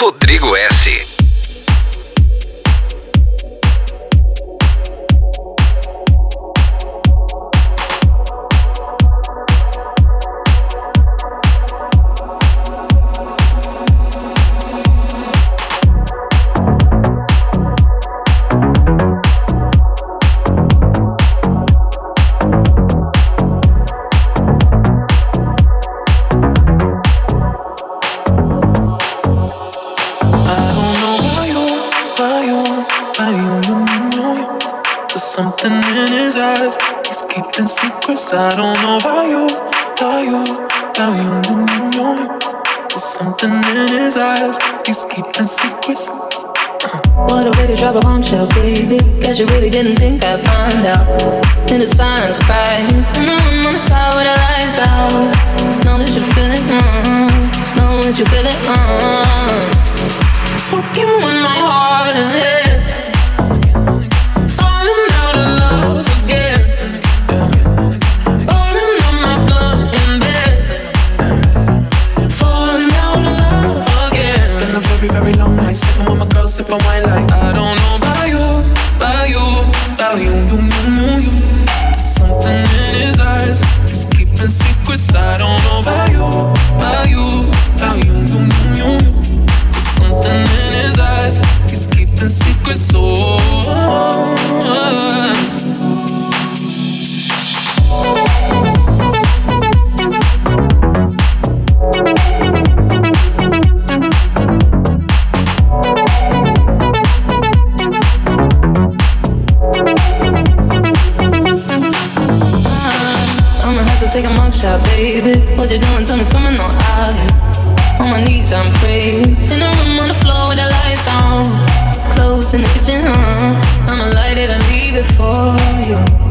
Rodrigo S. drop a bombshell, baby. Guess you really didn't think I'd find out. In the silence, right? No, I'm on the side where the lights out. Know that you feel it, mm-hmm. Know that you feel it, mm-hmm. for you.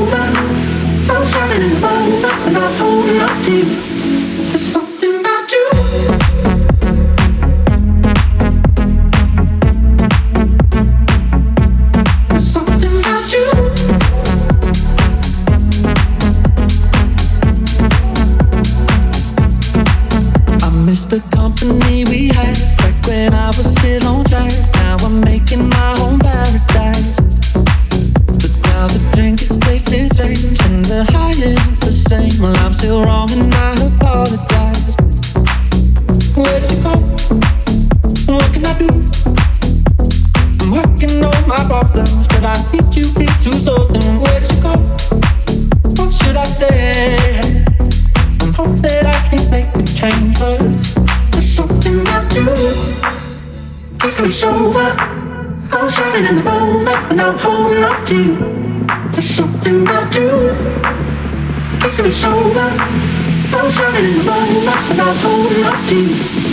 over. I'm falling in love, but I'm holding on to you. till it's over. I'm shining in the rain, not without holding on to you.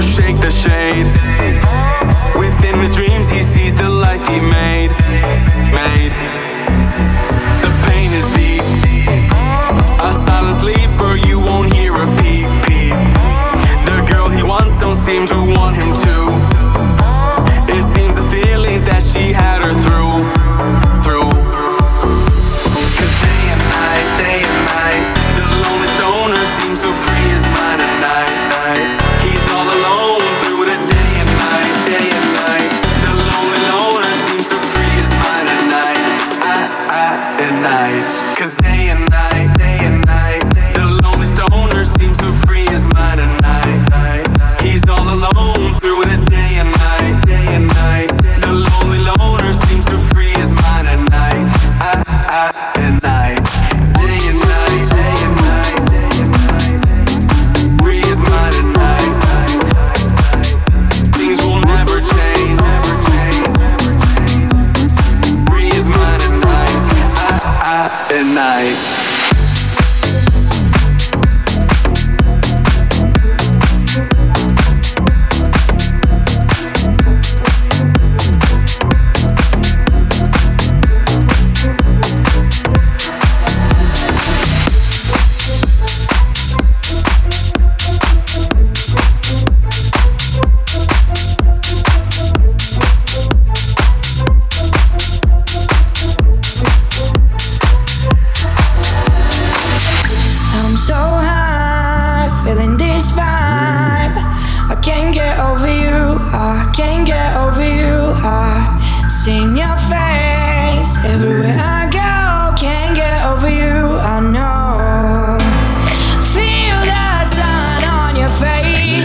shake the shade.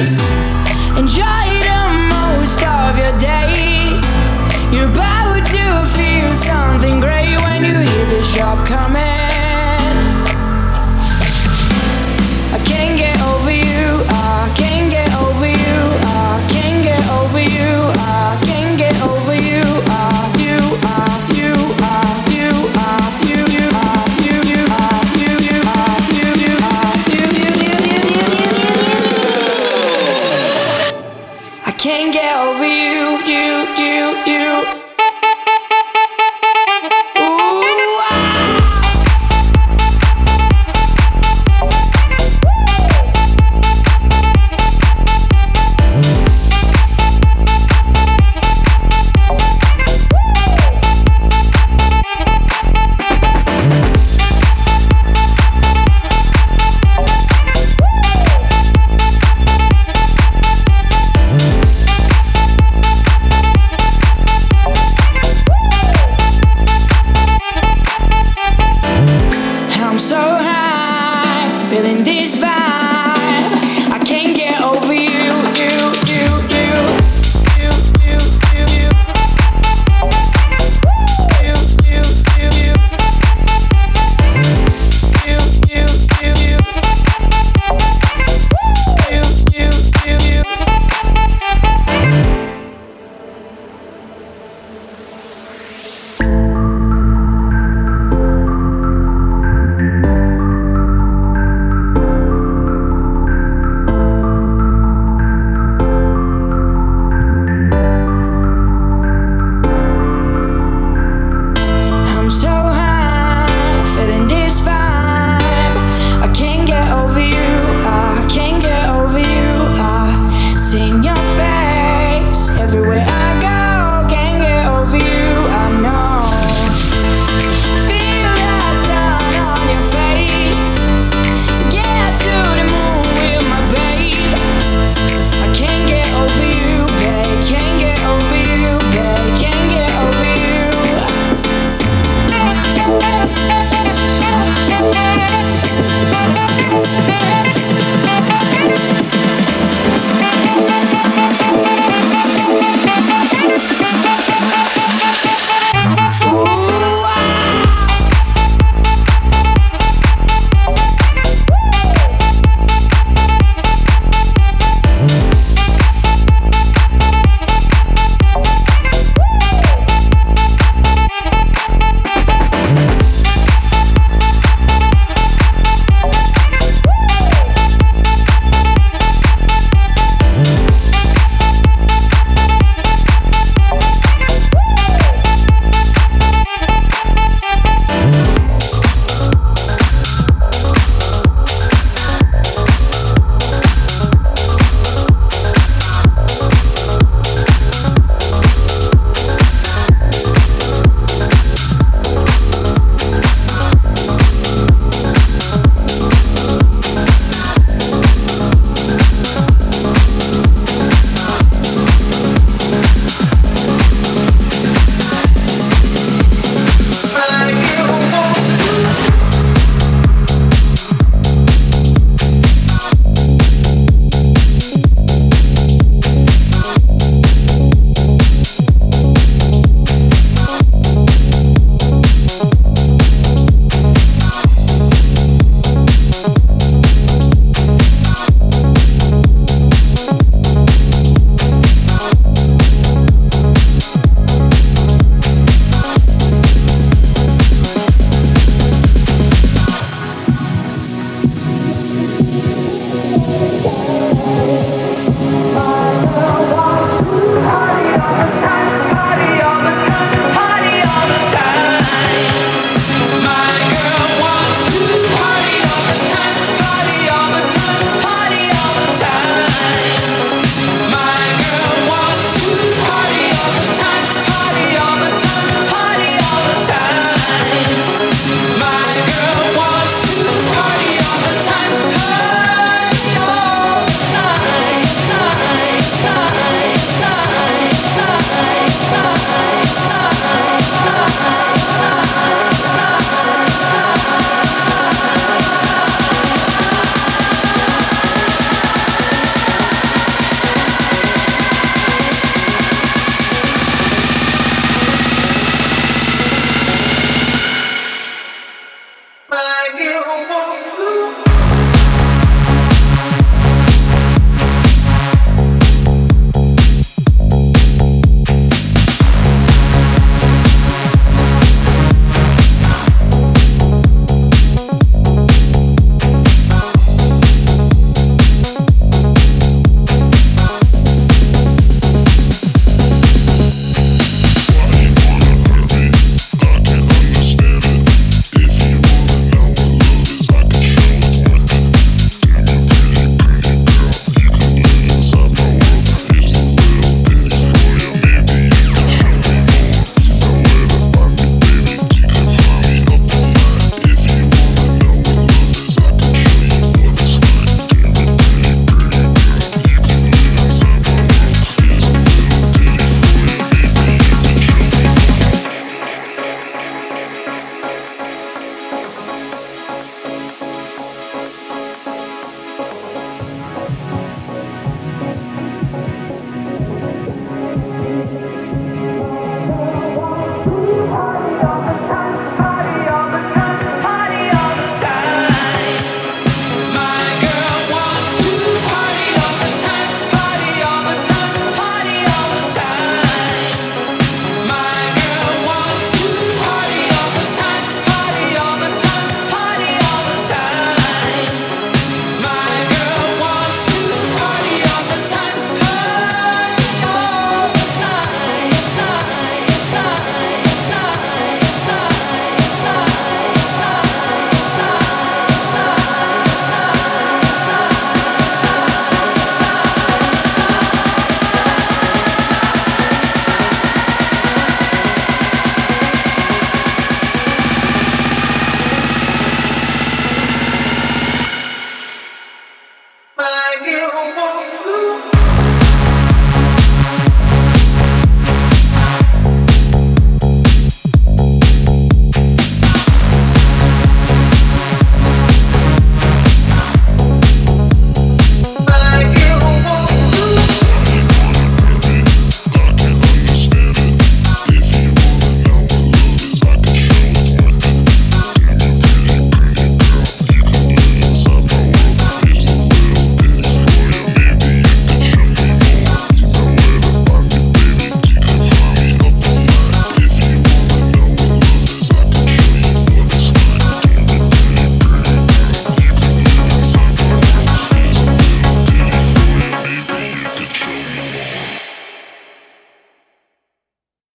days. Enjoy the most of your days. You're about to feel something great when you hear the shop coming. everywhere.